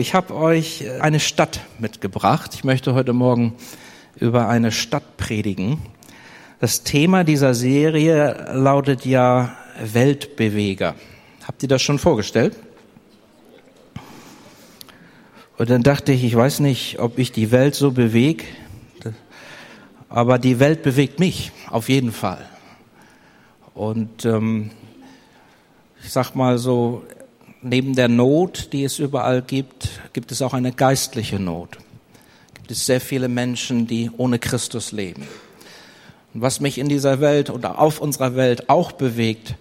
Ich habe euch eine Stadt mitgebracht. Ich möchte heute Morgen über eine Stadt predigen. Das Thema dieser Serie lautet ja Weltbeweger. Habt ihr das schon vorgestellt? Und dann dachte ich, ich weiß nicht, ob ich die Welt so bewege, aber die Welt bewegt mich auf jeden Fall. Und ähm, ich sag mal so, neben der Not, die es überall gibt, gibt es auch eine geistliche Not. Gibt es sehr viele Menschen, die ohne Christus leben. Und was mich in dieser Welt oder auf unserer Welt auch bewegt,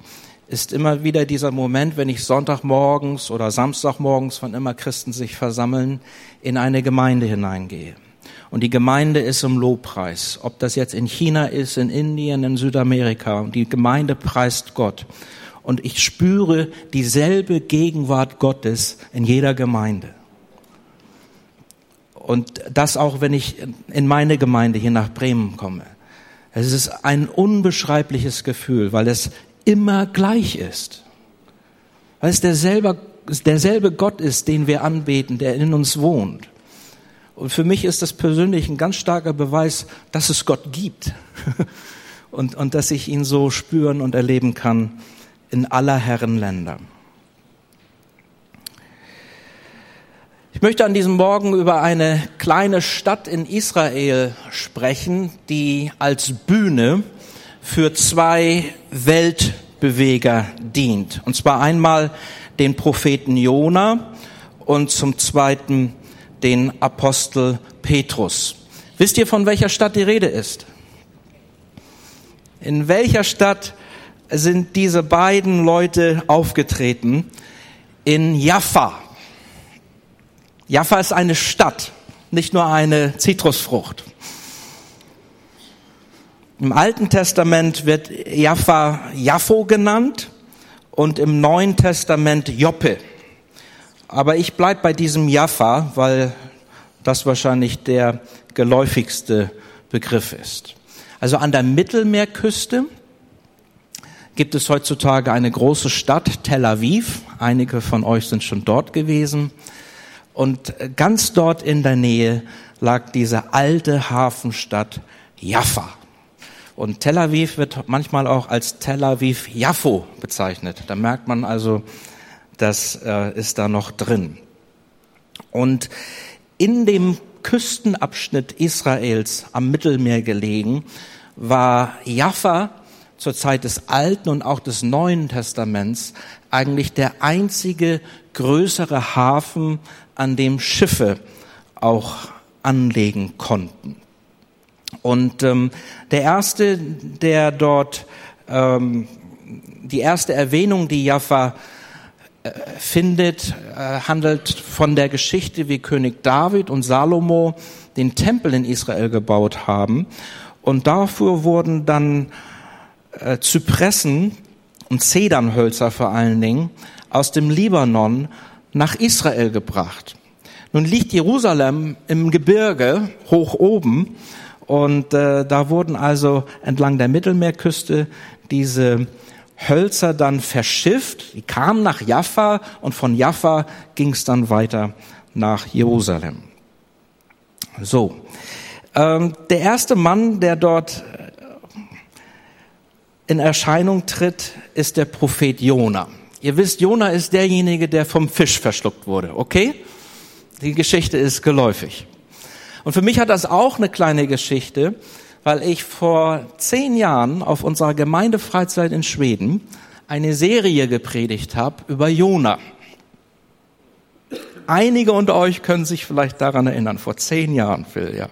ist immer wieder dieser Moment, wenn ich Sonntagmorgens oder Samstagmorgens, wann immer Christen sich versammeln, in eine Gemeinde hineingehe. Und die Gemeinde ist im Lobpreis. Ob das jetzt in China ist, in Indien, in Südamerika. Und die Gemeinde preist Gott und ich spüre dieselbe Gegenwart Gottes in jeder Gemeinde. Und das auch, wenn ich in meine Gemeinde hier nach Bremen komme. Es ist ein unbeschreibliches Gefühl, weil es immer gleich ist. Weil es derselbe, derselbe Gott ist, den wir anbeten, der in uns wohnt. Und für mich ist das persönlich ein ganz starker Beweis, dass es Gott gibt. Und, und dass ich ihn so spüren und erleben kann, in aller Herren Länder. Ich möchte an diesem Morgen über eine kleine Stadt in Israel sprechen, die als Bühne für zwei Weltbeweger dient. Und zwar einmal den Propheten Jona und zum zweiten den Apostel Petrus. Wisst ihr, von welcher Stadt die Rede ist? In welcher Stadt sind diese beiden Leute aufgetreten in Jaffa. Jaffa ist eine Stadt, nicht nur eine Zitrusfrucht. Im Alten Testament wird Jaffa Jaffo genannt und im Neuen Testament Joppe. Aber ich bleib bei diesem Jaffa, weil das wahrscheinlich der geläufigste Begriff ist. Also an der Mittelmeerküste gibt es heutzutage eine große Stadt, Tel Aviv. Einige von euch sind schon dort gewesen. Und ganz dort in der Nähe lag diese alte Hafenstadt Jaffa. Und Tel Aviv wird manchmal auch als Tel Aviv Jaffo bezeichnet. Da merkt man also, das äh, ist da noch drin. Und in dem Küstenabschnitt Israels am Mittelmeer gelegen war Jaffa zur Zeit des Alten und auch des Neuen Testaments eigentlich der einzige größere Hafen, an dem Schiffe auch anlegen konnten. Und ähm, der erste, der dort ähm, die erste Erwähnung, die Jaffa äh, findet, äh, handelt von der Geschichte, wie König David und Salomo den Tempel in Israel gebaut haben. Und dafür wurden dann äh, Zypressen und Zedernhölzer vor allen Dingen aus dem Libanon nach Israel gebracht. Nun liegt Jerusalem im Gebirge hoch oben und äh, da wurden also entlang der Mittelmeerküste diese Hölzer dann verschifft. Die kamen nach Jaffa und von Jaffa ging es dann weiter nach Jerusalem. So, ähm, der erste Mann, der dort in Erscheinung tritt, ist der Prophet Jona. Ihr wisst, Jona ist derjenige, der vom Fisch verschluckt wurde, okay? Die Geschichte ist geläufig. Und für mich hat das auch eine kleine Geschichte, weil ich vor zehn Jahren auf unserer Gemeindefreizeit in Schweden eine Serie gepredigt habe über Jona. Einige unter euch können sich vielleicht daran erinnern, vor zehn Jahren, Phil, ja.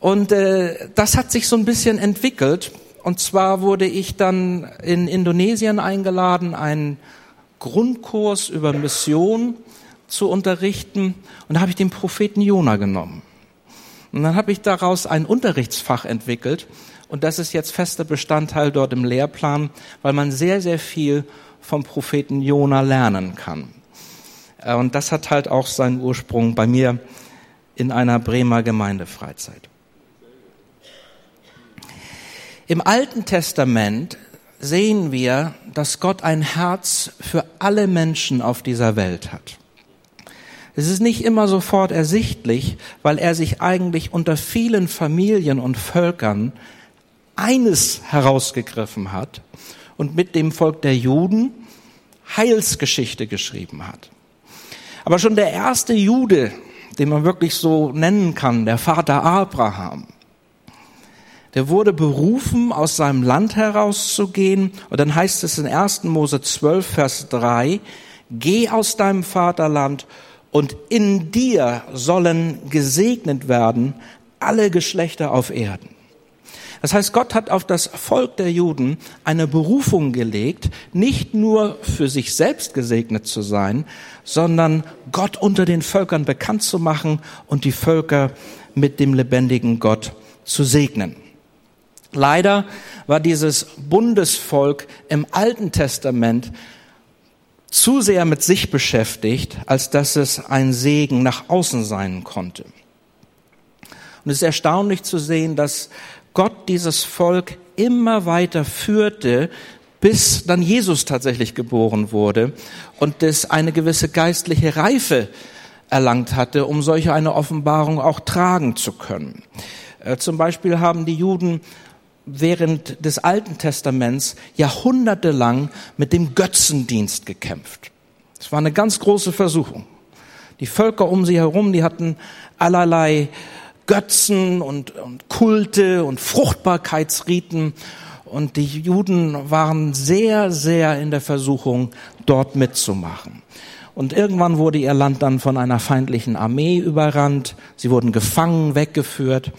Und äh, das hat sich so ein bisschen entwickelt und zwar wurde ich dann in Indonesien eingeladen, einen Grundkurs über Mission zu unterrichten. Und da habe ich den Propheten Jona genommen. Und dann habe ich daraus ein Unterrichtsfach entwickelt. Und das ist jetzt fester Bestandteil dort im Lehrplan, weil man sehr, sehr viel vom Propheten Jona lernen kann. Äh, und das hat halt auch seinen Ursprung bei mir in einer Bremer Gemeindefreizeit. Im Alten Testament sehen wir, dass Gott ein Herz für alle Menschen auf dieser Welt hat. Es ist nicht immer sofort ersichtlich, weil er sich eigentlich unter vielen Familien und Völkern eines herausgegriffen hat und mit dem Volk der Juden Heilsgeschichte geschrieben hat. Aber schon der erste Jude, den man wirklich so nennen kann, der Vater Abraham, der wurde berufen, aus seinem Land herauszugehen. Und dann heißt es in 1. Mose 12, Vers 3, geh aus deinem Vaterland und in dir sollen gesegnet werden alle Geschlechter auf Erden. Das heißt, Gott hat auf das Volk der Juden eine Berufung gelegt, nicht nur für sich selbst gesegnet zu sein, sondern Gott unter den Völkern bekannt zu machen und die Völker mit dem lebendigen Gott zu segnen. Leider war dieses Bundesvolk im Alten Testament zu sehr mit sich beschäftigt, als dass es ein Segen nach außen sein konnte. Und es ist erstaunlich zu sehen, dass Gott dieses Volk immer weiter führte, bis dann Jesus tatsächlich geboren wurde und es eine gewisse geistliche Reife erlangt hatte, um solche eine Offenbarung auch tragen zu können. Äh, zum Beispiel haben die Juden während des Alten Testaments jahrhundertelang mit dem Götzendienst gekämpft. Es war eine ganz große Versuchung. Die Völker um sie herum, die hatten allerlei Götzen und, und Kulte und Fruchtbarkeitsriten. Und die Juden waren sehr, sehr in der Versuchung, dort mitzumachen. Und irgendwann wurde ihr Land dann von einer feindlichen Armee überrannt. Sie wurden gefangen, weggeführt.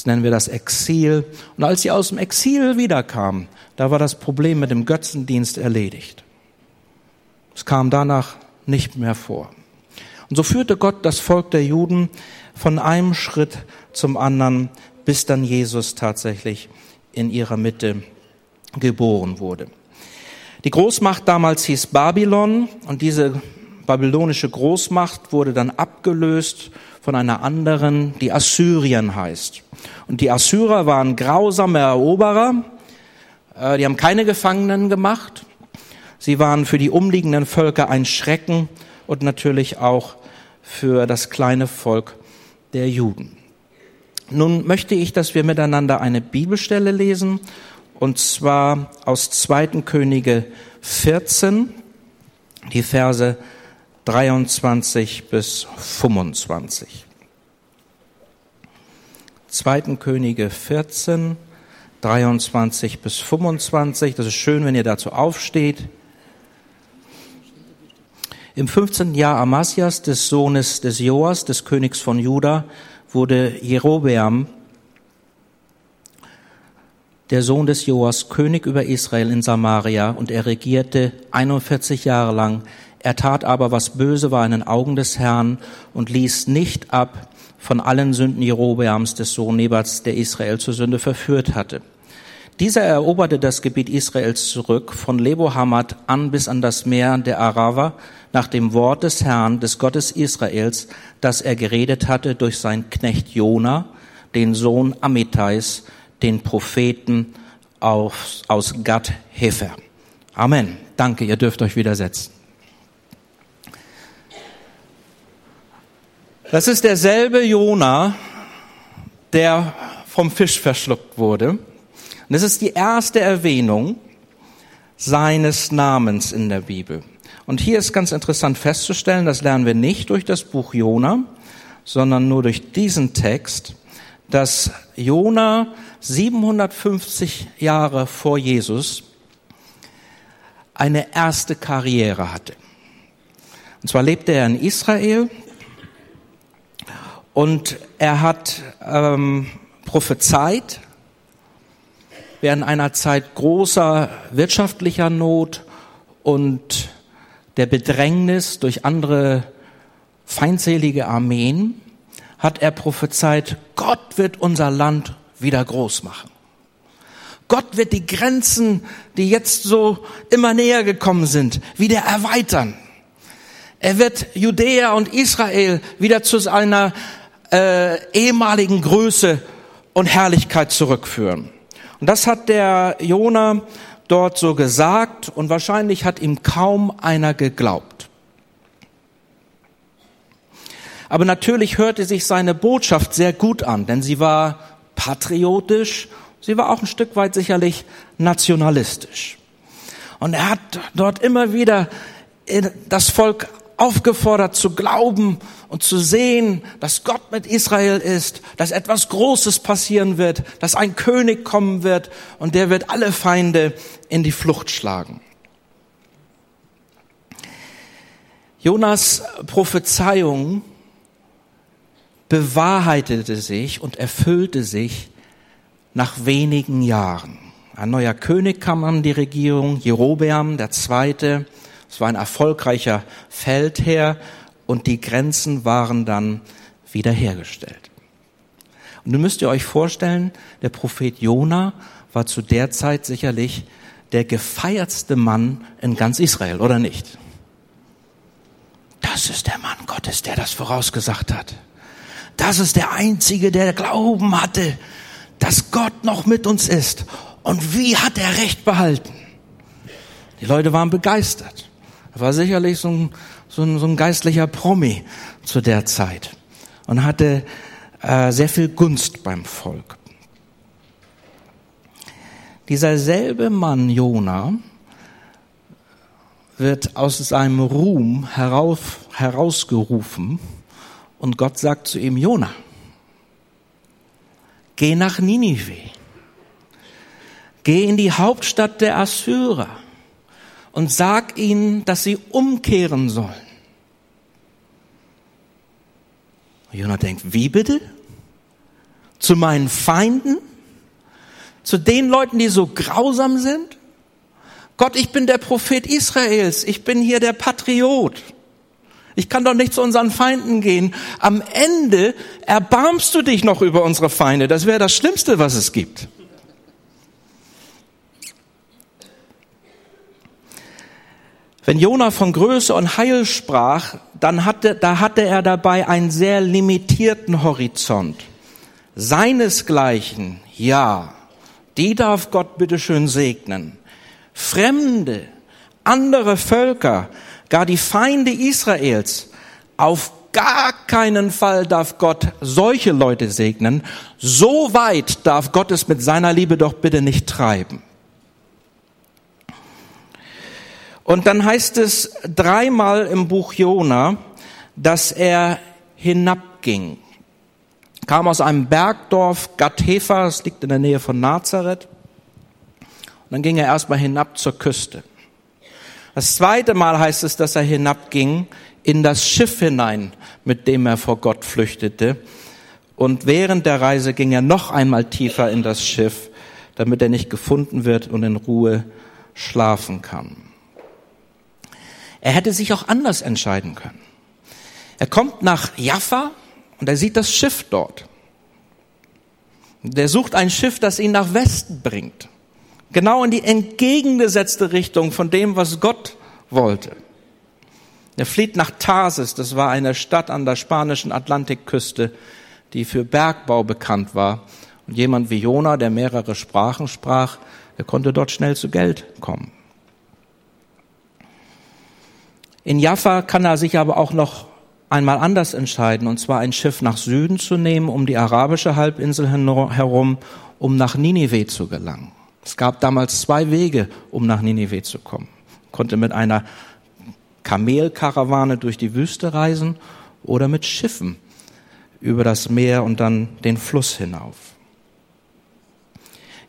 Das nennen wir das Exil. Und als sie aus dem Exil wiederkamen, da war das Problem mit dem Götzendienst erledigt. Es kam danach nicht mehr vor. Und so führte Gott das Volk der Juden von einem Schritt zum anderen, bis dann Jesus tatsächlich in ihrer Mitte geboren wurde. Die Großmacht damals hieß Babylon und diese babylonische Großmacht wurde dann abgelöst von einer anderen, die Assyrien heißt. Und die Assyrer waren grausame Eroberer, äh, die haben keine Gefangenen gemacht, sie waren für die umliegenden Völker ein Schrecken und natürlich auch für das kleine Volk der Juden. Nun möchte ich, dass wir miteinander eine Bibelstelle lesen, und zwar aus 2. Könige 14, die Verse 23 bis 25. 2. Könige 14, 23 bis 25. Das ist schön, wenn ihr dazu aufsteht. Im 15. Jahr Amasias, des Sohnes des Joas, des Königs von Juda, wurde Jerobeam, der Sohn des Joas, König über Israel in Samaria und er regierte 41 Jahre lang. Er tat aber, was böse war in den Augen des Herrn und ließ nicht ab von allen Sünden Jerobeams, des Sohn Nebats, der Israel zur Sünde verführt hatte. Dieser eroberte das Gebiet Israels zurück, von Lebohamad an bis an das Meer der Arava, nach dem Wort des Herrn, des Gottes Israels, das er geredet hatte durch seinen Knecht Jona, den Sohn Amittais, den Propheten aus, aus Gad Hefer. Amen. Danke, ihr dürft euch widersetzen. Das ist derselbe Jona, der vom Fisch verschluckt wurde. Und es ist die erste Erwähnung seines Namens in der Bibel. Und hier ist ganz interessant festzustellen, das lernen wir nicht durch das Buch Jona, sondern nur durch diesen Text, dass Jona 750 Jahre vor Jesus eine erste Karriere hatte. Und zwar lebte er in Israel und er hat ähm, prophezeit während einer Zeit großer wirtschaftlicher Not und der Bedrängnis durch andere feindselige Armeen hat er prophezeit, Gott wird unser Land wieder groß machen. Gott wird die Grenzen, die jetzt so immer näher gekommen sind, wieder erweitern. Er wird Judäa und Israel wieder zu seiner äh, ehemaligen Größe und Herrlichkeit zurückführen. Und das hat der Jona dort so gesagt und wahrscheinlich hat ihm kaum einer geglaubt. Aber natürlich hörte sich seine Botschaft sehr gut an, denn sie war patriotisch, sie war auch ein Stück weit sicherlich nationalistisch. Und er hat dort immer wieder das Volk aufgefordert zu glauben und zu sehen, dass Gott mit Israel ist, dass etwas Großes passieren wird, dass ein König kommen wird und der wird alle Feinde in die Flucht schlagen. Jonas Prophezeiung bewahrheitete sich und erfüllte sich nach wenigen Jahren. Ein neuer König kam an die Regierung, Jerobeam der Zweite. Es war ein erfolgreicher Feldherr und die Grenzen waren dann wiederhergestellt. Und nun müsst ihr euch vorstellen, der Prophet Jona war zu der Zeit sicherlich der gefeiertste Mann in ganz Israel, oder nicht? Das ist der Mann Gottes, der das vorausgesagt hat. Das ist der Einzige, der Glauben hatte, dass Gott noch mit uns ist. Und wie hat er Recht behalten? Die Leute waren begeistert. Er war sicherlich so ein so ein, so ein geistlicher Promi zu der Zeit und hatte äh, sehr viel Gunst beim Volk. Dieser selbe Mann Jona wird aus seinem Ruhm herauf, herausgerufen und Gott sagt zu ihm, Jona, geh nach Ninive, geh in die Hauptstadt der Assyrer und sag ihnen, dass sie umkehren sollen. Und Jonah denkt, wie bitte? Zu meinen Feinden? Zu den Leuten, die so grausam sind? Gott, ich bin der Prophet Israels, ich bin hier der Patriot. Ich kann doch nicht zu unseren Feinden gehen. Am Ende erbarmst du dich noch über unsere Feinde. Das wäre das Schlimmste, was es gibt. Wenn Jona von Größe und Heil sprach, dann hatte, da hatte er dabei einen sehr limitierten Horizont. Seinesgleichen, ja, die darf Gott bitteschön segnen. Fremde, andere Völker, gar die Feinde Israels, auf gar keinen Fall darf Gott solche Leute segnen. So weit darf Gott es mit seiner Liebe doch bitte nicht treiben. Und dann heißt es dreimal im Buch Jona, dass er hinabging. Kam aus einem Bergdorf, Gathefa, das liegt in der Nähe von Nazareth. Und dann ging er erstmal hinab zur Küste. Das zweite Mal heißt es, dass er hinabging in das Schiff hinein, mit dem er vor Gott flüchtete. Und während der Reise ging er noch einmal tiefer in das Schiff, damit er nicht gefunden wird und in Ruhe schlafen kann. Er hätte sich auch anders entscheiden können. Er kommt nach Jaffa und er sieht das Schiff dort. Der sucht ein Schiff, das ihn nach Westen bringt. Genau in die entgegengesetzte Richtung von dem, was Gott wollte. Er flieht nach Tarsis, das war eine Stadt an der spanischen Atlantikküste, die für Bergbau bekannt war. Und jemand wie Jona, der mehrere Sprachen sprach, der konnte dort schnell zu Geld kommen. In Jaffa kann er sich aber auch noch einmal anders entscheiden, und zwar ein Schiff nach Süden zu nehmen, um die arabische Halbinsel herum, um nach Ninive zu gelangen. Es gab damals zwei Wege, um nach Ninive zu kommen. Man konnte mit einer Kamelkarawane durch die Wüste reisen oder mit Schiffen über das Meer und dann den Fluss hinauf.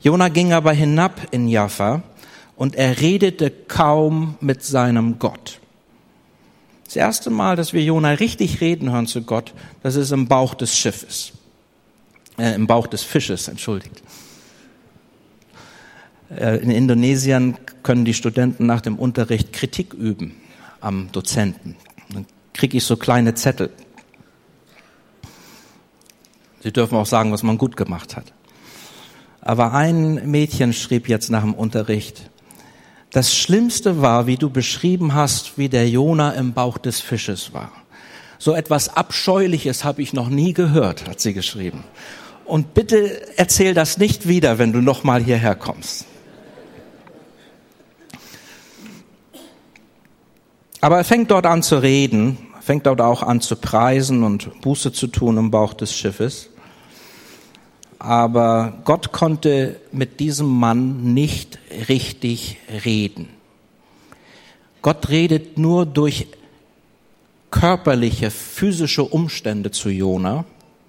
Jona ging aber hinab in Jaffa und er redete kaum mit seinem Gott. Das erste Mal, dass wir Jona richtig reden hören zu Gott, das ist im Bauch des Schiffes. Äh, Im Bauch des Fisches, entschuldigt. Äh, in Indonesien können die Studenten nach dem Unterricht Kritik üben am Dozenten. Dann kriege ich so kleine Zettel. Sie dürfen auch sagen, was man gut gemacht hat. Aber ein Mädchen schrieb jetzt nach dem Unterricht, das Schlimmste war, wie du beschrieben hast, wie der Jona im Bauch des Fisches war. So etwas Abscheuliches habe ich noch nie gehört, hat sie geschrieben. Und bitte erzähl das nicht wieder, wenn du noch mal hierher kommst. Aber er fängt dort an zu reden fängt dort auch an zu preisen und Buße zu tun im Bauch des Schiffes. Aber Gott konnte mit diesem Mann nicht richtig reden. Gott redet nur durch körperliche, physische Umstände zu Jona,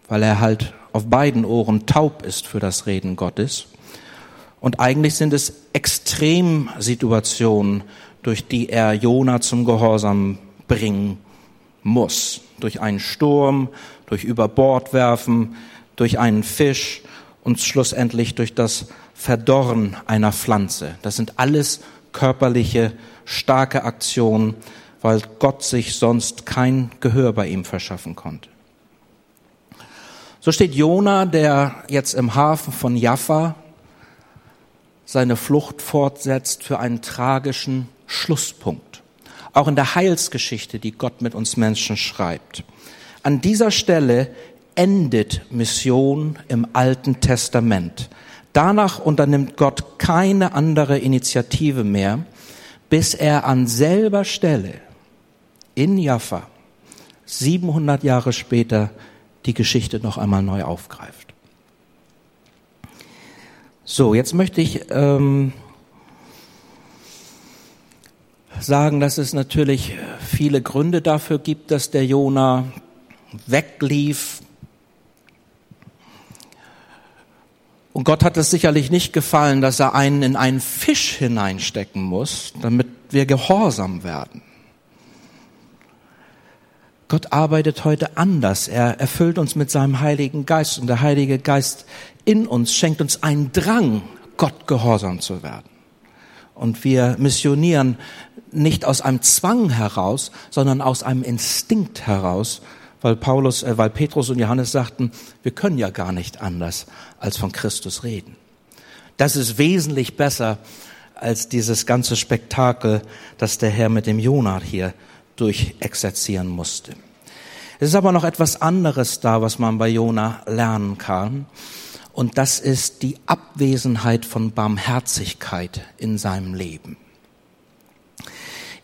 weil er halt auf beiden Ohren taub ist für das Reden Gottes. Und eigentlich sind es Extremsituationen, durch die er Jona zum Gehorsam bringen muss. Durch einen Sturm, durch Überbordwerfen, durch einen Fisch und schlussendlich durch das Verdorren einer Pflanze. Das sind alles körperliche, starke Aktionen, weil Gott sich sonst kein Gehör bei ihm verschaffen konnte. So steht Jona, der jetzt im Hafen von Jaffa seine Flucht fortsetzt für einen tragischen Schlusspunkt. Auch in der Heilsgeschichte, die Gott mit uns Menschen schreibt. An dieser Stelle endet Mission im Alten Testament. Danach unternimmt Gott keine andere Initiative mehr, bis er an selber Stelle in Jaffa 700 Jahre später die Geschichte noch einmal neu aufgreift. So, jetzt möchte ich ähm, sagen, dass es natürlich viele Gründe dafür gibt, dass der Jona weglief. Und Gott hat es sicherlich nicht gefallen, dass er einen in einen Fisch hineinstecken muss, damit wir gehorsam werden. Gott arbeitet heute anders. Er erfüllt uns mit seinem Heiligen Geist und der Heilige Geist in uns schenkt uns einen Drang, Gott gehorsam zu werden. Und wir missionieren nicht aus einem Zwang heraus, sondern aus einem Instinkt heraus, weil Paulus, äh, weil Petrus und Johannes sagten, wir können ja gar nicht anders als von Christus reden. Das ist wesentlich besser als dieses ganze Spektakel, das der Herr mit dem Jonah hier durchexerzieren musste. Es ist aber noch etwas anderes da, was man bei Jona lernen kann. Und das ist die Abwesenheit von Barmherzigkeit in seinem Leben.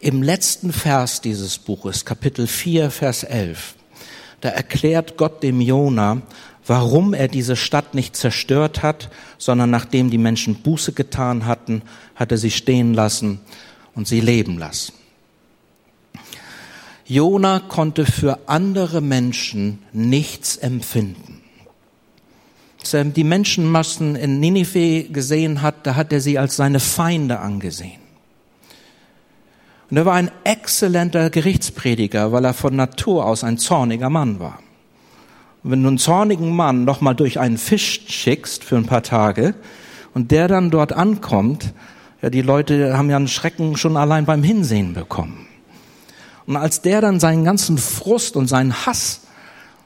Im letzten Vers dieses Buches, Kapitel 4, Vers 11, da erklärt Gott dem Jona, warum er diese Stadt nicht zerstört hat, sondern nachdem die Menschen Buße getan hatten, hat er sie stehen lassen und sie leben lassen. Jona konnte für andere Menschen nichts empfinden. Als er die Menschenmassen in Ninive gesehen hat, da hat er sie als seine Feinde angesehen. Und er war ein exzellenter Gerichtsprediger, weil er von Natur aus ein zorniger Mann war. Und wenn du einen zornigen Mann noch mal durch einen Fisch schickst für ein paar Tage und der dann dort ankommt, ja, die Leute haben ja einen Schrecken schon allein beim Hinsehen bekommen. Und als der dann seinen ganzen Frust und seinen Hass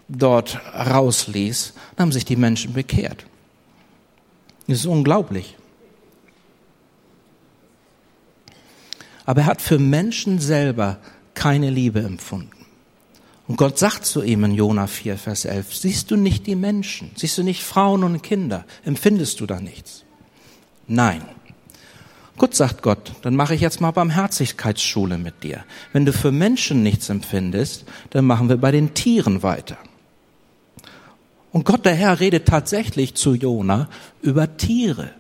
dort rausließ, haben sich die Menschen bekehrt. Das ist unglaublich. Aber er hat für Menschen selber keine Liebe empfunden. Und Gott sagt zu ihm in Jona 4, Vers 11, siehst du nicht die Menschen, siehst du nicht Frauen und Kinder, empfindest du da nichts? Nein. Gut, sagt Gott, dann mache ich jetzt mal Barmherzigkeitsschule mit dir. Wenn du für Menschen nichts empfindest, dann machen wir bei den Tieren weiter. Und Gott der Herr redet tatsächlich zu Jona über Tiere.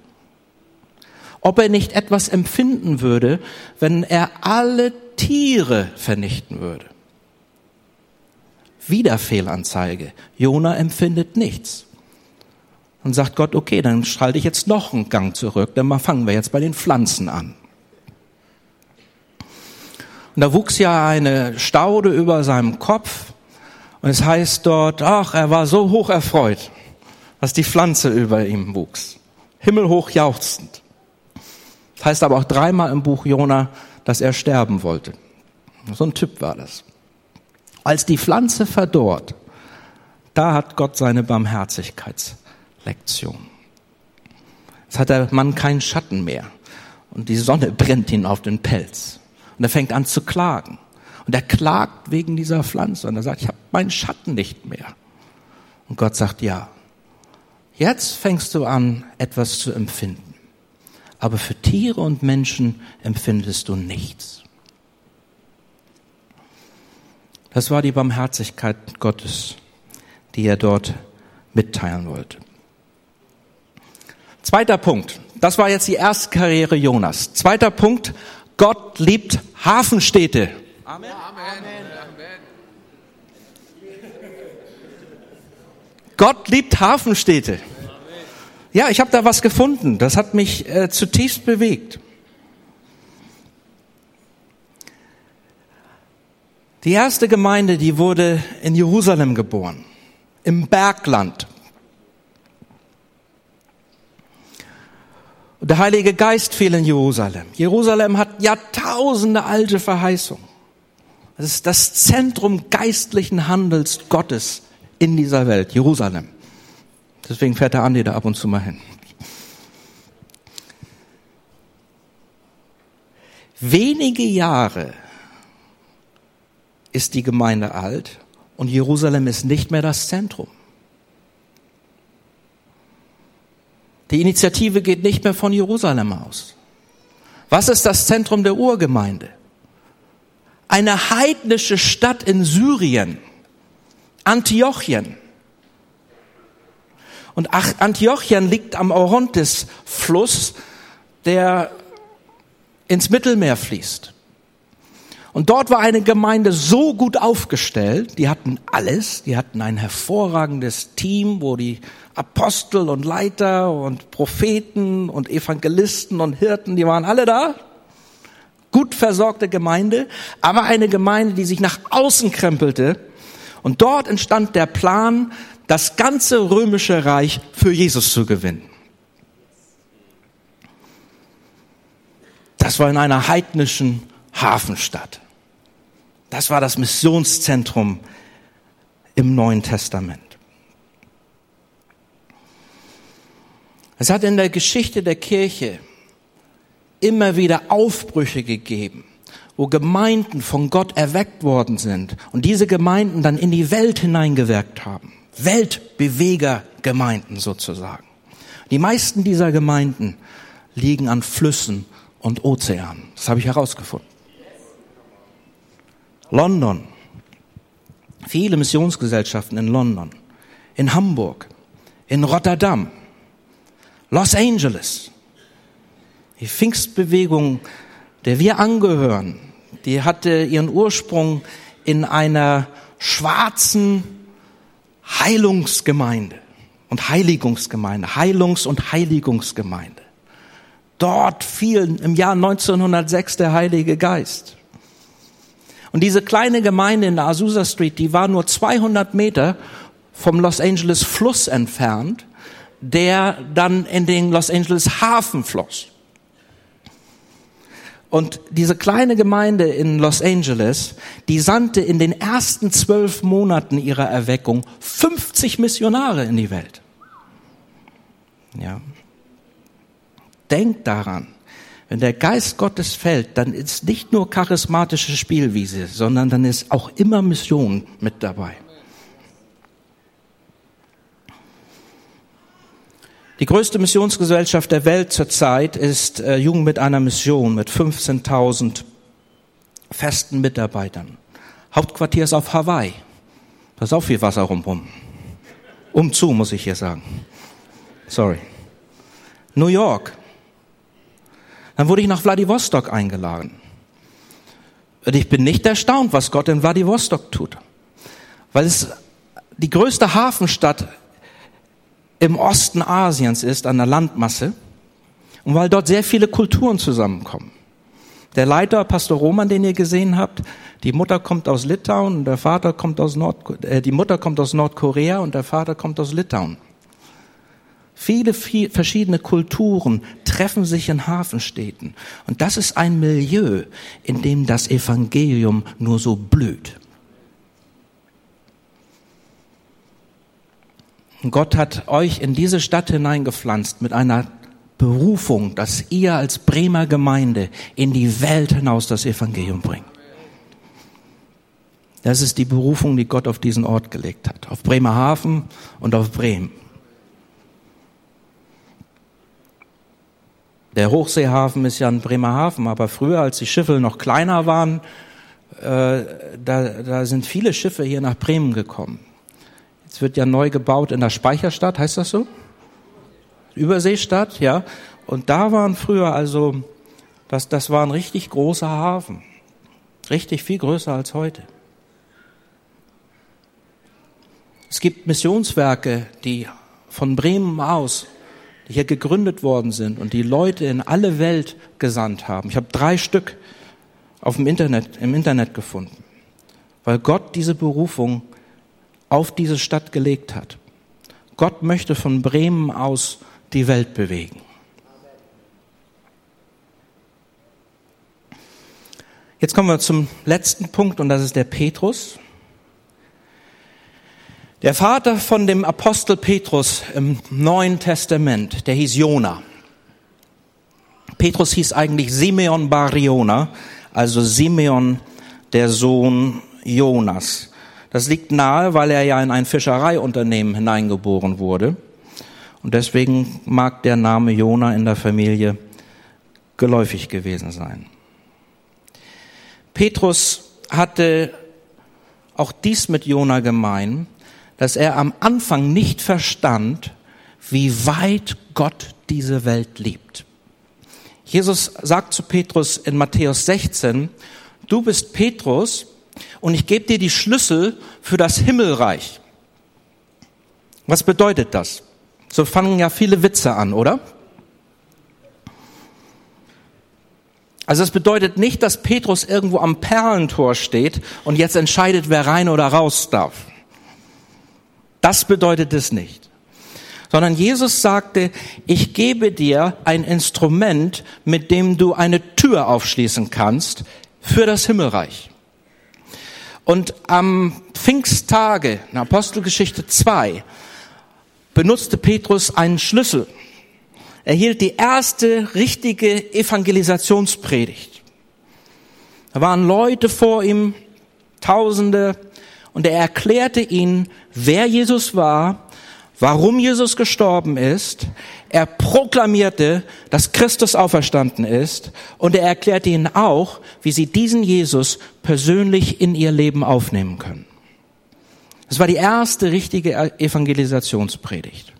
Ob er nicht etwas empfinden würde, wenn er alle Tiere vernichten würde. Wieder Fehlanzeige. Jona empfindet nichts. Und sagt Gott, okay, dann schalte ich jetzt noch einen Gang zurück, dann fangen wir jetzt bei den Pflanzen an. Und da wuchs ja eine Staude über seinem Kopf und es heißt dort, ach, er war so hoch erfreut, dass die Pflanze über ihm wuchs. Himmelhoch jauchzend. Das heißt aber auch dreimal im Buch Jona, dass er sterben wollte. So ein Typ war das. Als die Pflanze verdorrt, da hat Gott seine Barmherzigkeits Lektion. Jetzt hat der Mann keinen Schatten mehr und die Sonne brennt ihn auf den Pelz. Und er fängt an zu klagen. Und er klagt wegen dieser Pflanze und er sagt, ich habe meinen Schatten nicht mehr. Und Gott sagt, ja, jetzt fängst du an, etwas zu empfinden. Aber für Tiere und Menschen empfindest du nichts. Das war die Barmherzigkeit Gottes, die er dort mitteilen wollte. Zweiter Punkt. Das war jetzt die erste Karriere Jonas. Zweiter Punkt. Gott liebt Hafenstädte. Amen. Amen. Gott liebt Hafenstädte. Ja, ich habe da was gefunden. Das hat mich äh, zutiefst bewegt. Die erste Gemeinde, die wurde in Jerusalem geboren, im Bergland. Und der Heilige Geist fiel in Jerusalem. Jerusalem hat Jahrtausende alte Verheißung. Es ist das Zentrum geistlichen Handels Gottes in dieser Welt, Jerusalem. Deswegen fährt der Andi da ab und zu mal hin. Wenige Jahre ist die Gemeinde alt und Jerusalem ist nicht mehr das Zentrum. Die Initiative geht nicht mehr von Jerusalem aus. Was ist das Zentrum der Urgemeinde? Eine heidnische Stadt in Syrien, Antiochien. Und Antiochien liegt am Orontes-Fluss, der ins Mittelmeer fließt. Und dort war eine Gemeinde so gut aufgestellt, die hatten alles, die hatten ein hervorragendes Team, wo die Apostel und Leiter und Propheten und Evangelisten und Hirten, die waren alle da. Gut versorgte Gemeinde, aber eine Gemeinde, die sich nach außen krempelte. Und dort entstand der Plan, das ganze römische Reich für Jesus zu gewinnen. Das war in einer heidnischen Hafenstadt. Das war das Missionszentrum im Neuen Testament. Es hat in der Geschichte der Kirche immer wieder Aufbrüche gegeben, wo Gemeinden von Gott erweckt worden sind und diese Gemeinden dann in die Welt hineingewirkt haben. Weltbewegergemeinden sozusagen. Die meisten dieser Gemeinden liegen an Flüssen und Ozeanen. Das habe ich herausgefunden. London. Viele Missionsgesellschaften in London, in Hamburg, in Rotterdam, Los Angeles. Die Pfingstbewegung, der wir angehören, die hatte ihren Ursprung in einer schwarzen Heilungsgemeinde und Heiligungsgemeinde, Heilungs- und Heiligungsgemeinde. Dort fiel im Jahr 1906 der Heilige Geist. Und diese kleine Gemeinde in der Azusa Street, die war nur 200 Meter vom Los Angeles Fluss entfernt, der dann in den Los Angeles Hafen floss. Und diese kleine Gemeinde in Los Angeles, die sandte in den ersten zwölf Monaten ihrer Erweckung 50 Missionare in die Welt. Ja. Denkt daran, wenn der Geist Gottes fällt, dann ist nicht nur charismatische Spielwiese, sondern dann ist auch immer Mission mit dabei. Die größte Missionsgesellschaft der Welt zurzeit ist äh, Jugend mit einer Mission mit 15.000 festen Mitarbeitern. Hauptquartier ist auf Hawaii. Da ist auch viel Wasser rumrum. Umzu, muss ich hier sagen. Sorry. New York, dann wurde ich nach Vladivostok eingeladen. Und ich bin nicht erstaunt, was Gott in Vladivostok tut. Weil es die größte Hafenstadt im Osten Asiens ist, an der Landmasse. Und weil dort sehr viele Kulturen zusammenkommen. Der Leiter, Pastor Roman, den ihr gesehen habt, die Mutter kommt aus Litauen und der Vater kommt aus Nord, äh, die Mutter kommt aus Nordkorea und der Vater kommt aus Litauen. Viele viel, verschiedene Kulturen treffen sich in Hafenstädten. Und das ist ein Milieu, in dem das Evangelium nur so blüht. Gott hat euch in diese Stadt hineingepflanzt mit einer Berufung, dass ihr als Bremer Gemeinde in die Welt hinaus das Evangelium bringt. Das ist die Berufung, die Gott auf diesen Ort gelegt hat, auf Bremerhaven und auf Bremen. Der Hochseehafen ist ja ein Bremerhaven, aber früher, als die Schiffe noch kleiner waren, äh, da, da sind viele Schiffe hier nach Bremen gekommen. Jetzt wird ja neu gebaut in der Speicherstadt, heißt das so? Überseestadt, ja. Und da waren früher also, das, das war ein richtig großer Hafen. Richtig viel größer als heute. Es gibt Missionswerke, die von Bremen aus hier gegründet worden sind und die Leute in alle Welt gesandt haben. Ich habe drei Stück auf dem Internet, im Internet gefunden, weil Gott diese Berufung auf diese Stadt gelegt hat. Gott möchte von Bremen aus die Welt bewegen. Jetzt kommen wir zum letzten Punkt und das ist der Petrus. Der Vater von dem Apostel Petrus im Neuen Testament, der hieß Jona. Petrus hieß eigentlich Simeon Bar Jona, also Simeon, der Sohn Jonas. Das liegt nahe, weil er ja in ein Fischereiunternehmen hineingeboren wurde. Und deswegen mag der Name Jona in der Familie geläufig gewesen sein. Petrus hatte auch dies mit Jona gemein, dass er am Anfang nicht verstand, wie weit Gott diese Welt liebt. Jesus sagt zu Petrus in Matthäus 16, du bist Petrus und ich gebe dir die Schlüssel für das Himmelreich. Was bedeutet das? So fangen ja viele Witze an, oder? Also es bedeutet nicht, dass Petrus irgendwo am Perlentor steht und jetzt entscheidet, wer rein oder raus darf. Das bedeutet es nicht. Sondern Jesus sagte, ich gebe dir ein Instrument, mit dem du eine Tür aufschließen kannst für das Himmelreich. Und am Pfingsttage, in Apostelgeschichte 2, benutzte Petrus einen Schlüssel. Er hielt die erste richtige Evangelisationspredigt. Da waren Leute vor ihm, Tausende, und er erklärte ihnen, wer Jesus war, warum Jesus gestorben ist. Er proklamierte, dass Christus auferstanden ist und er erklärte ihnen auch, wie sie diesen Jesus persönlich in ihr Leben aufnehmen können. Das war die erste richtige Evangelisationspredigt.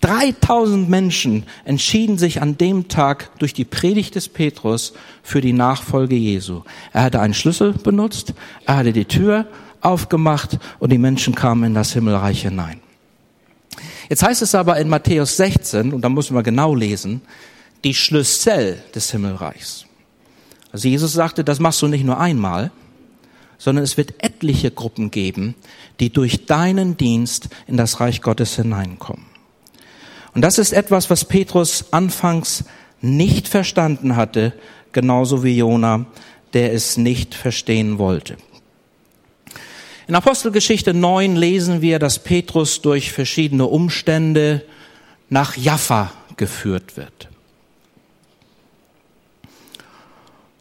3000 Menschen entschieden sich an dem Tag durch die Predigt des Petrus für die Nachfolge Jesu. Er hatte einen Schlüssel benutzt, er hatte die Tür aufgemacht und die Menschen kamen in das Himmelreich hinein. Jetzt heißt es aber in Matthäus 16, und da müssen wir genau lesen, die Schlüssel des Himmelreichs. Also Jesus sagte, das machst du nicht nur einmal, sondern es wird etliche Gruppen geben, die durch deinen Dienst in das Reich Gottes hineinkommen. Und das ist etwas, was Petrus anfangs nicht verstanden hatte, genauso wie Jona, der es nicht verstehen wollte. In Apostelgeschichte 9 lesen wir, dass Petrus durch verschiedene Umstände nach Jaffa geführt wird.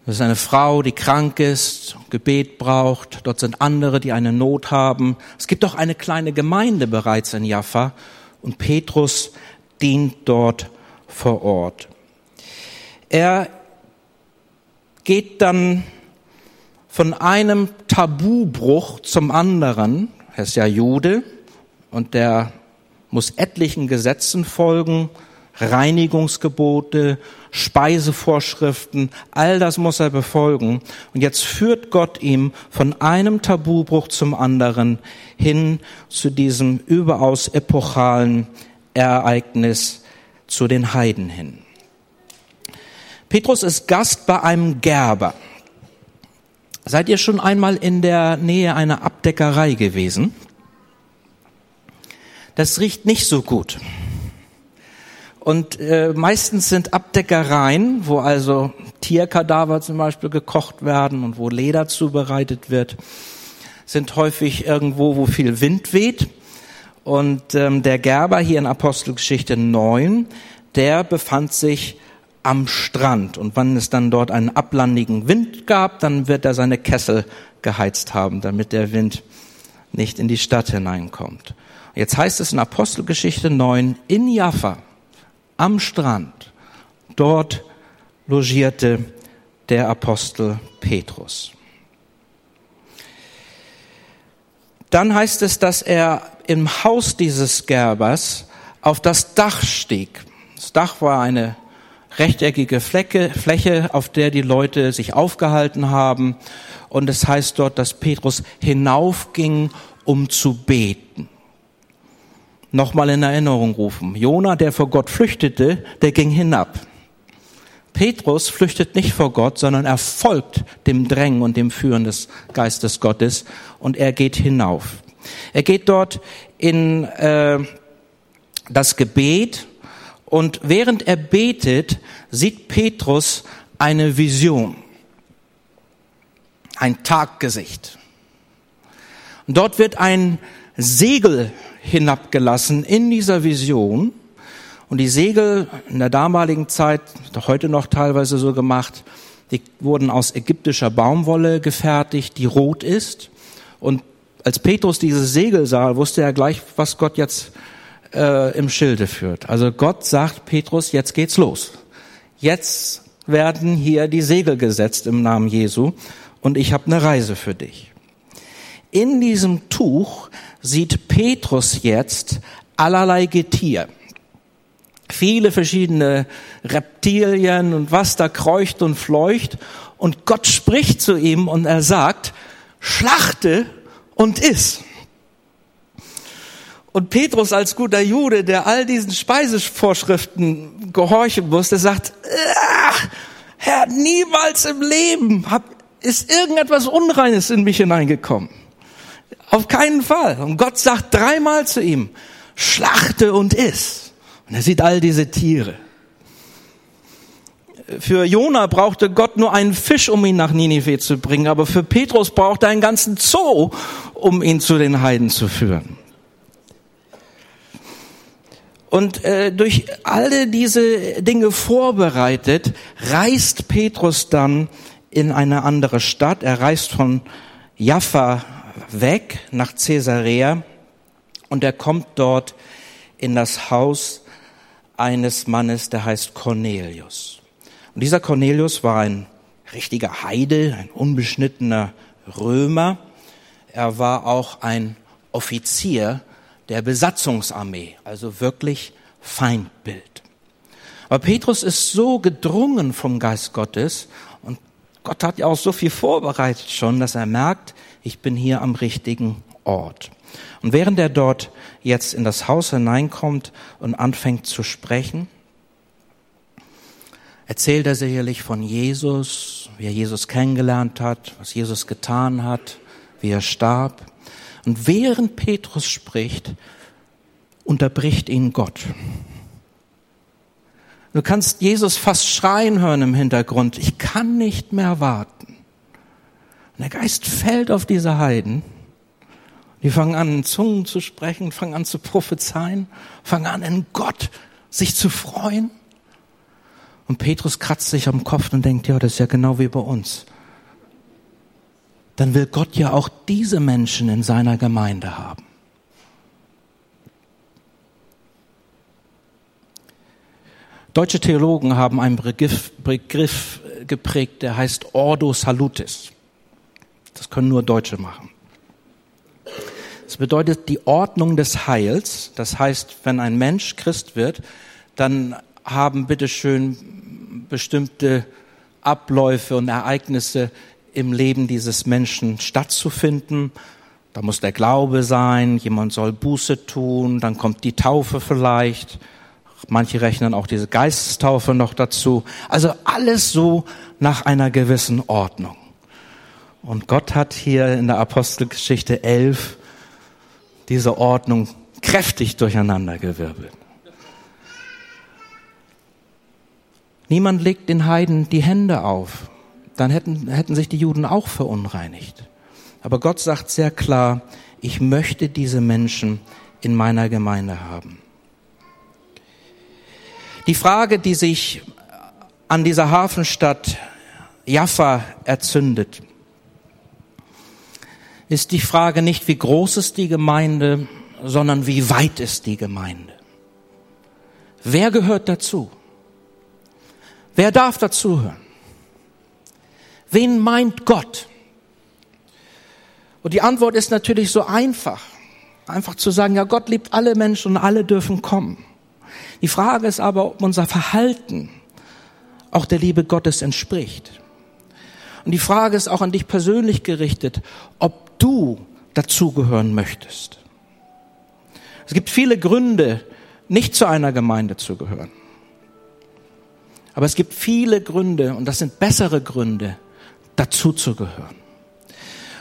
Das ist eine Frau, die krank ist, Gebet braucht. Dort sind andere, die eine Not haben. Es gibt auch eine kleine Gemeinde bereits in Jaffa und Petrus dient dort vor Ort. Er geht dann von einem Tabubruch zum anderen. Er ist ja Jude und der muss etlichen Gesetzen folgen, Reinigungsgebote, Speisevorschriften, all das muss er befolgen. Und jetzt führt Gott ihm von einem Tabubruch zum anderen hin zu diesem überaus epochalen Ereignis zu den Heiden hin. Petrus ist Gast bei einem Gerber. Seid ihr schon einmal in der Nähe einer Abdeckerei gewesen? Das riecht nicht so gut. Und äh, meistens sind Abdeckereien, wo also Tierkadaver zum Beispiel gekocht werden und wo Leder zubereitet wird, sind häufig irgendwo, wo viel Wind weht. Und ähm, der Gerber hier in Apostelgeschichte 9, der befand sich am Strand. Und wenn es dann dort einen ablandigen Wind gab, dann wird er seine Kessel geheizt haben, damit der Wind nicht in die Stadt hineinkommt. Jetzt heißt es in Apostelgeschichte 9, in Jaffa, am Strand, dort logierte der Apostel Petrus. Dann heißt es, dass er im Haus dieses Gerbers auf das Dach stieg. Das Dach war eine rechteckige Fläche, Fläche, auf der die Leute sich aufgehalten haben. Und es heißt dort, dass Petrus hinaufging, um zu beten. Nochmal in Erinnerung rufen. Jona, der vor Gott flüchtete, der ging hinab. Petrus flüchtet nicht vor Gott, sondern er folgt dem Drängen und dem Führen des Geistes Gottes und er geht hinauf. Er geht dort in äh, das Gebet und während er betet, sieht Petrus eine Vision, ein Taggesicht. Und dort wird ein Segel hinabgelassen in dieser Vision und die Segel in der damaligen Zeit, heute noch teilweise so gemacht, die wurden aus ägyptischer Baumwolle gefertigt, die rot ist. Und als Petrus dieses Segel sah, wusste er gleich, was Gott jetzt äh, im Schilde führt. Also Gott sagt Petrus, jetzt geht's los. Jetzt werden hier die Segel gesetzt im Namen Jesu und ich habe eine Reise für dich. In diesem Tuch sieht Petrus jetzt allerlei Getier viele verschiedene Reptilien und was da kreucht und fleucht. Und Gott spricht zu ihm und er sagt, schlachte und iss. Und Petrus als guter Jude, der all diesen Speisevorschriften gehorchen musste, sagt, Herr, niemals im Leben ist irgendetwas Unreines in mich hineingekommen. Auf keinen Fall. Und Gott sagt dreimal zu ihm, schlachte und iss. Und er sieht all diese Tiere. Für Jona brauchte Gott nur einen Fisch, um ihn nach Ninive zu bringen, aber für Petrus brauchte er einen ganzen Zoo, um ihn zu den Heiden zu führen. Und äh, durch alle diese Dinge vorbereitet, reist Petrus dann in eine andere Stadt. Er reist von Jaffa weg nach Caesarea und er kommt dort in das Haus eines Mannes, der heißt Cornelius. Und dieser Cornelius war ein richtiger Heide, ein unbeschnittener Römer. Er war auch ein Offizier der Besatzungsarmee, also wirklich Feindbild. Aber Petrus ist so gedrungen vom Geist Gottes und Gott hat ja auch so viel vorbereitet schon, dass er merkt, ich bin hier am richtigen Ort. Und während er dort jetzt in das Haus hineinkommt und anfängt zu sprechen, erzählt er sicherlich von Jesus, wie er Jesus kennengelernt hat, was Jesus getan hat, wie er starb. Und während Petrus spricht, unterbricht ihn Gott. Du kannst Jesus fast schreien hören im Hintergrund, ich kann nicht mehr warten. Und der Geist fällt auf diese Heiden die fangen an, in Zungen zu sprechen, fangen an zu prophezeien, fangen an, in Gott sich zu freuen. Und Petrus kratzt sich am Kopf und denkt, ja, das ist ja genau wie bei uns. Dann will Gott ja auch diese Menschen in seiner Gemeinde haben. Deutsche Theologen haben einen Begriff, Begriff geprägt, der heißt Ordo Salutis. Das können nur Deutsche machen. Es bedeutet die Ordnung des Heils. Das heißt, wenn ein Mensch Christ wird, dann haben bitteschön bestimmte Abläufe und Ereignisse im Leben dieses Menschen stattzufinden. Da muss der Glaube sein, jemand soll Buße tun, dann kommt die Taufe vielleicht. Manche rechnen auch diese Geistestaufe noch dazu. Also alles so nach einer gewissen Ordnung. Und Gott hat hier in der Apostelgeschichte 11 diese Ordnung kräftig durcheinandergewirbelt. Niemand legt den Heiden die Hände auf. Dann hätten, hätten sich die Juden auch verunreinigt. Aber Gott sagt sehr klar, ich möchte diese Menschen in meiner Gemeinde haben. Die Frage, die sich an dieser Hafenstadt Jaffa erzündet, ist die Frage nicht, wie groß ist die Gemeinde, sondern wie weit ist die Gemeinde. Wer gehört dazu? Wer darf dazuhören? Wen meint Gott? Und die Antwort ist natürlich so einfach. Einfach zu sagen, ja, Gott liebt alle Menschen und alle dürfen kommen. Die Frage ist aber, ob unser Verhalten auch der Liebe Gottes entspricht. Und die Frage ist auch an dich persönlich gerichtet, ob du dazugehören möchtest. Es gibt viele Gründe, nicht zu einer Gemeinde zu gehören. Aber es gibt viele Gründe, und das sind bessere Gründe, dazu zu gehören.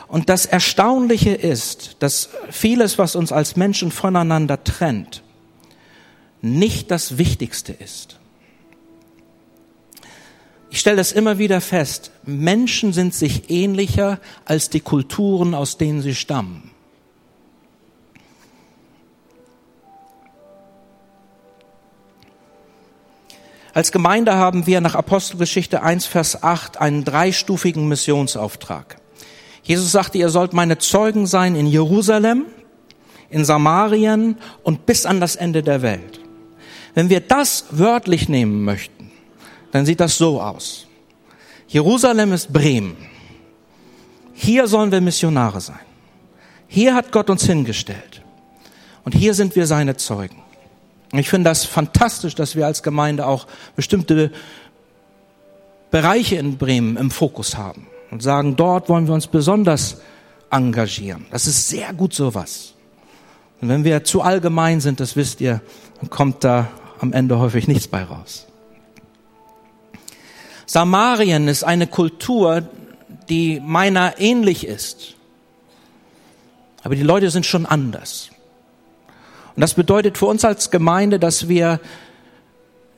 Und das Erstaunliche ist, dass vieles, was uns als Menschen voneinander trennt, nicht das Wichtigste ist. Ich stelle das immer wieder fest. Menschen sind sich ähnlicher als die Kulturen, aus denen sie stammen. Als Gemeinde haben wir nach Apostelgeschichte 1, Vers 8 einen dreistufigen Missionsauftrag. Jesus sagte, ihr sollt meine Zeugen sein in Jerusalem, in Samarien und bis an das Ende der Welt. Wenn wir das wörtlich nehmen möchten, dann sieht das so aus. Jerusalem ist Bremen. Hier sollen wir Missionare sein. Hier hat Gott uns hingestellt. Und hier sind wir seine Zeugen. Ich finde das fantastisch, dass wir als Gemeinde auch bestimmte Bereiche in Bremen im Fokus haben und sagen, dort wollen wir uns besonders engagieren. Das ist sehr gut sowas. Und wenn wir zu allgemein sind, das wisst ihr, dann kommt da am Ende häufig nichts bei raus. Samarien ist eine Kultur, die meiner ähnlich ist. Aber die Leute sind schon anders. Und das bedeutet für uns als Gemeinde, dass wir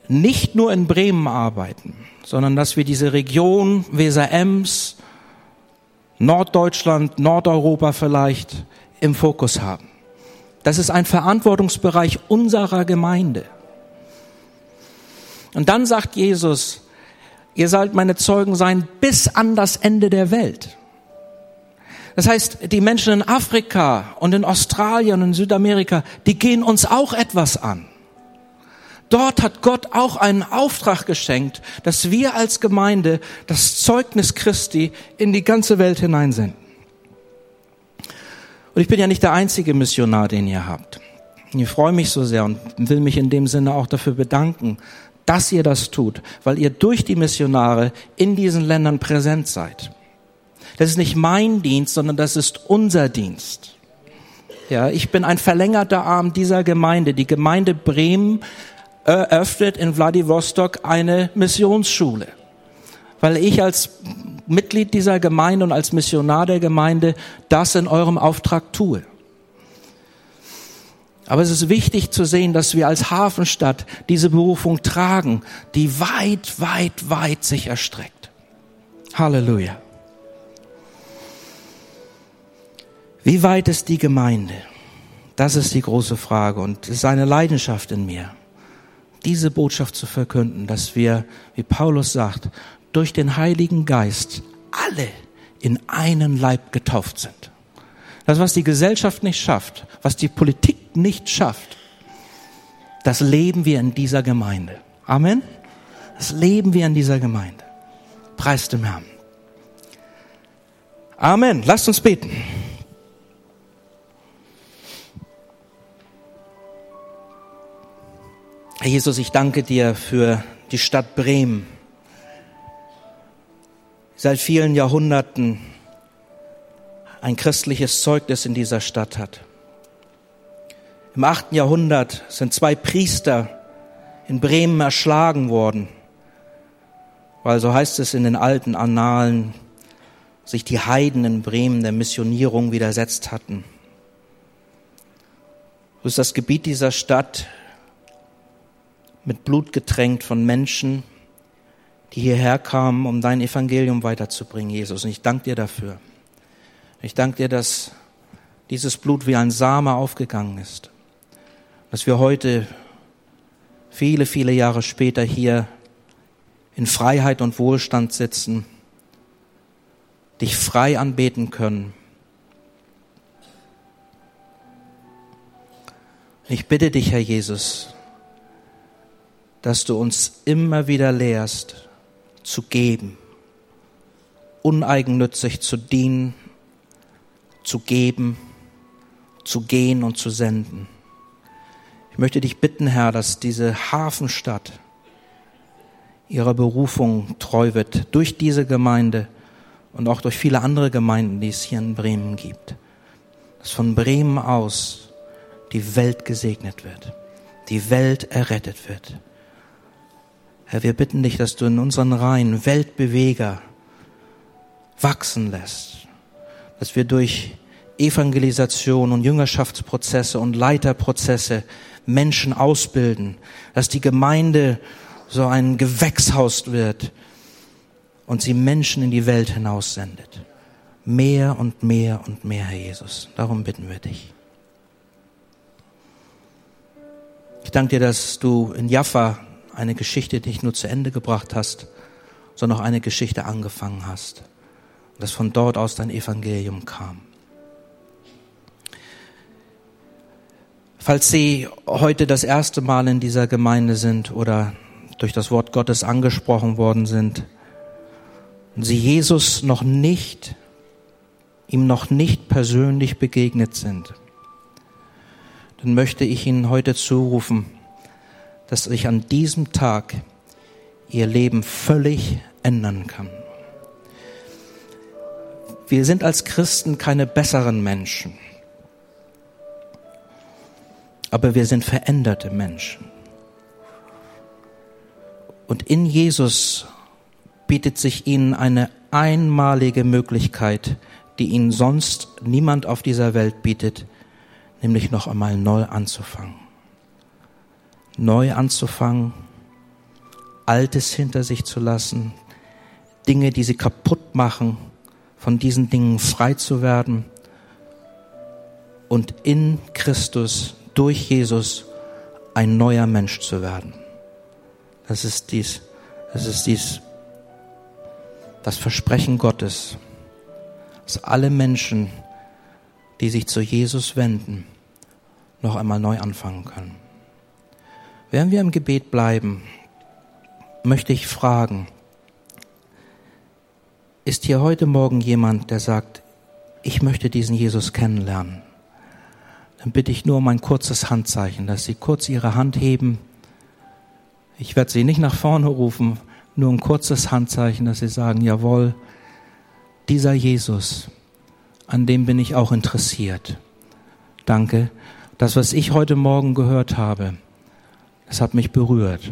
nicht nur in Bremen arbeiten, sondern dass wir diese Region Weser-Ems, Norddeutschland, Nordeuropa vielleicht im Fokus haben. Das ist ein Verantwortungsbereich unserer Gemeinde. Und dann sagt Jesus, ihr sollt meine Zeugen sein bis an das Ende der Welt. Das heißt, die Menschen in Afrika und in Australien und in Südamerika, die gehen uns auch etwas an. Dort hat Gott auch einen Auftrag geschenkt, dass wir als Gemeinde das Zeugnis Christi in die ganze Welt hineinsenden. Und ich bin ja nicht der einzige Missionar, den ihr habt. Ich freue mich so sehr und will mich in dem Sinne auch dafür bedanken, dass ihr das tut, weil ihr durch die Missionare in diesen Ländern präsent seid. Das ist nicht mein Dienst, sondern das ist unser Dienst. Ja, ich bin ein verlängerter Arm dieser Gemeinde. Die Gemeinde Bremen eröffnet in Vladivostok eine Missionsschule, weil ich als Mitglied dieser Gemeinde und als Missionar der Gemeinde das in eurem Auftrag tue. Aber es ist wichtig zu sehen, dass wir als Hafenstadt diese Berufung tragen, die weit, weit, weit sich erstreckt. Halleluja. Wie weit ist die Gemeinde? Das ist die große Frage und es ist eine Leidenschaft in mir, diese Botschaft zu verkünden, dass wir, wie Paulus sagt, durch den Heiligen Geist alle in einen Leib getauft sind. Das, was die Gesellschaft nicht schafft, was die Politik nicht schafft, das leben wir in dieser Gemeinde. Amen. Das leben wir in dieser Gemeinde. Preis dem Herrn. Amen. Lasst uns beten. Herr Jesus, ich danke dir für die Stadt Bremen. Seit vielen Jahrhunderten ein christliches Zeugnis in dieser Stadt hat. Im achten Jahrhundert sind zwei Priester in Bremen erschlagen worden, weil so heißt es in den alten Annalen, sich die Heiden in Bremen der Missionierung widersetzt hatten. Du bist das Gebiet dieser Stadt mit Blut getränkt von Menschen, die hierher kamen, um dein Evangelium weiterzubringen, Jesus. Und ich danke dir dafür. Ich danke dir, dass dieses Blut wie ein Same aufgegangen ist. Dass wir heute, viele, viele Jahre später hier in Freiheit und Wohlstand sitzen, dich frei anbeten können. Ich bitte dich, Herr Jesus, dass du uns immer wieder lehrst, zu geben, uneigennützig zu dienen, zu geben, zu gehen und zu senden. Ich möchte dich bitten, Herr, dass diese Hafenstadt ihrer Berufung treu wird durch diese Gemeinde und auch durch viele andere Gemeinden, die es hier in Bremen gibt. Dass von Bremen aus die Welt gesegnet wird, die Welt errettet wird. Herr, wir bitten dich, dass du in unseren Reihen Weltbeweger wachsen lässt, dass wir durch Evangelisation und Jüngerschaftsprozesse und Leiterprozesse Menschen ausbilden, dass die Gemeinde so ein Gewächshaus wird und sie Menschen in die Welt hinaussendet. Mehr und mehr und mehr, Herr Jesus. Darum bitten wir dich. Ich danke dir, dass du in Jaffa eine Geschichte nicht nur zu Ende gebracht hast, sondern auch eine Geschichte angefangen hast. Dass von dort aus dein Evangelium kam. Falls Sie heute das erste Mal in dieser Gemeinde sind oder durch das Wort Gottes angesprochen worden sind und Sie Jesus noch nicht, ihm noch nicht persönlich begegnet sind, dann möchte ich Ihnen heute zurufen, dass sich an diesem Tag Ihr Leben völlig ändern kann. Wir sind als Christen keine besseren Menschen, aber wir sind veränderte Menschen. Und in Jesus bietet sich ihnen eine einmalige Möglichkeit, die ihnen sonst niemand auf dieser Welt bietet, nämlich noch einmal neu anzufangen. Neu anzufangen, Altes hinter sich zu lassen, Dinge, die sie kaputt machen, von diesen Dingen frei zu werden und in Christus, durch Jesus, ein neuer Mensch zu werden. Das ist dies, das ist dies, das Versprechen Gottes, dass alle Menschen, die sich zu Jesus wenden, noch einmal neu anfangen können. Während wir im Gebet bleiben, möchte ich fragen, ist hier heute Morgen jemand, der sagt, ich möchte diesen Jesus kennenlernen? Dann bitte ich nur um ein kurzes Handzeichen, dass Sie kurz Ihre Hand heben ich werde Sie nicht nach vorne rufen, nur ein kurzes Handzeichen, dass Sie sagen, jawohl, dieser Jesus, an dem bin ich auch interessiert. Danke. Das, was ich heute Morgen gehört habe, das hat mich berührt.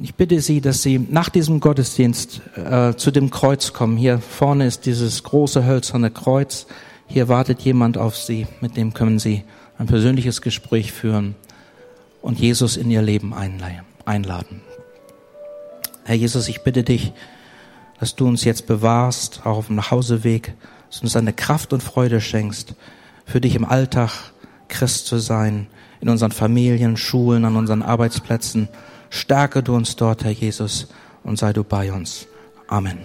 Ich bitte Sie, dass Sie nach diesem Gottesdienst äh, zu dem Kreuz kommen. Hier vorne ist dieses große hölzerne Kreuz. Hier wartet jemand auf Sie, mit dem können Sie ein persönliches Gespräch führen und Jesus in ihr Leben einladen. Herr Jesus, ich bitte dich, dass du uns jetzt bewahrst, auch auf dem Nachhauseweg, dass du uns eine Kraft und Freude schenkst, für dich im Alltag Christ zu sein, in unseren Familien, Schulen, an unseren Arbeitsplätzen. Stärke du uns dort, Herr Jesus, und sei du bei uns. Amen.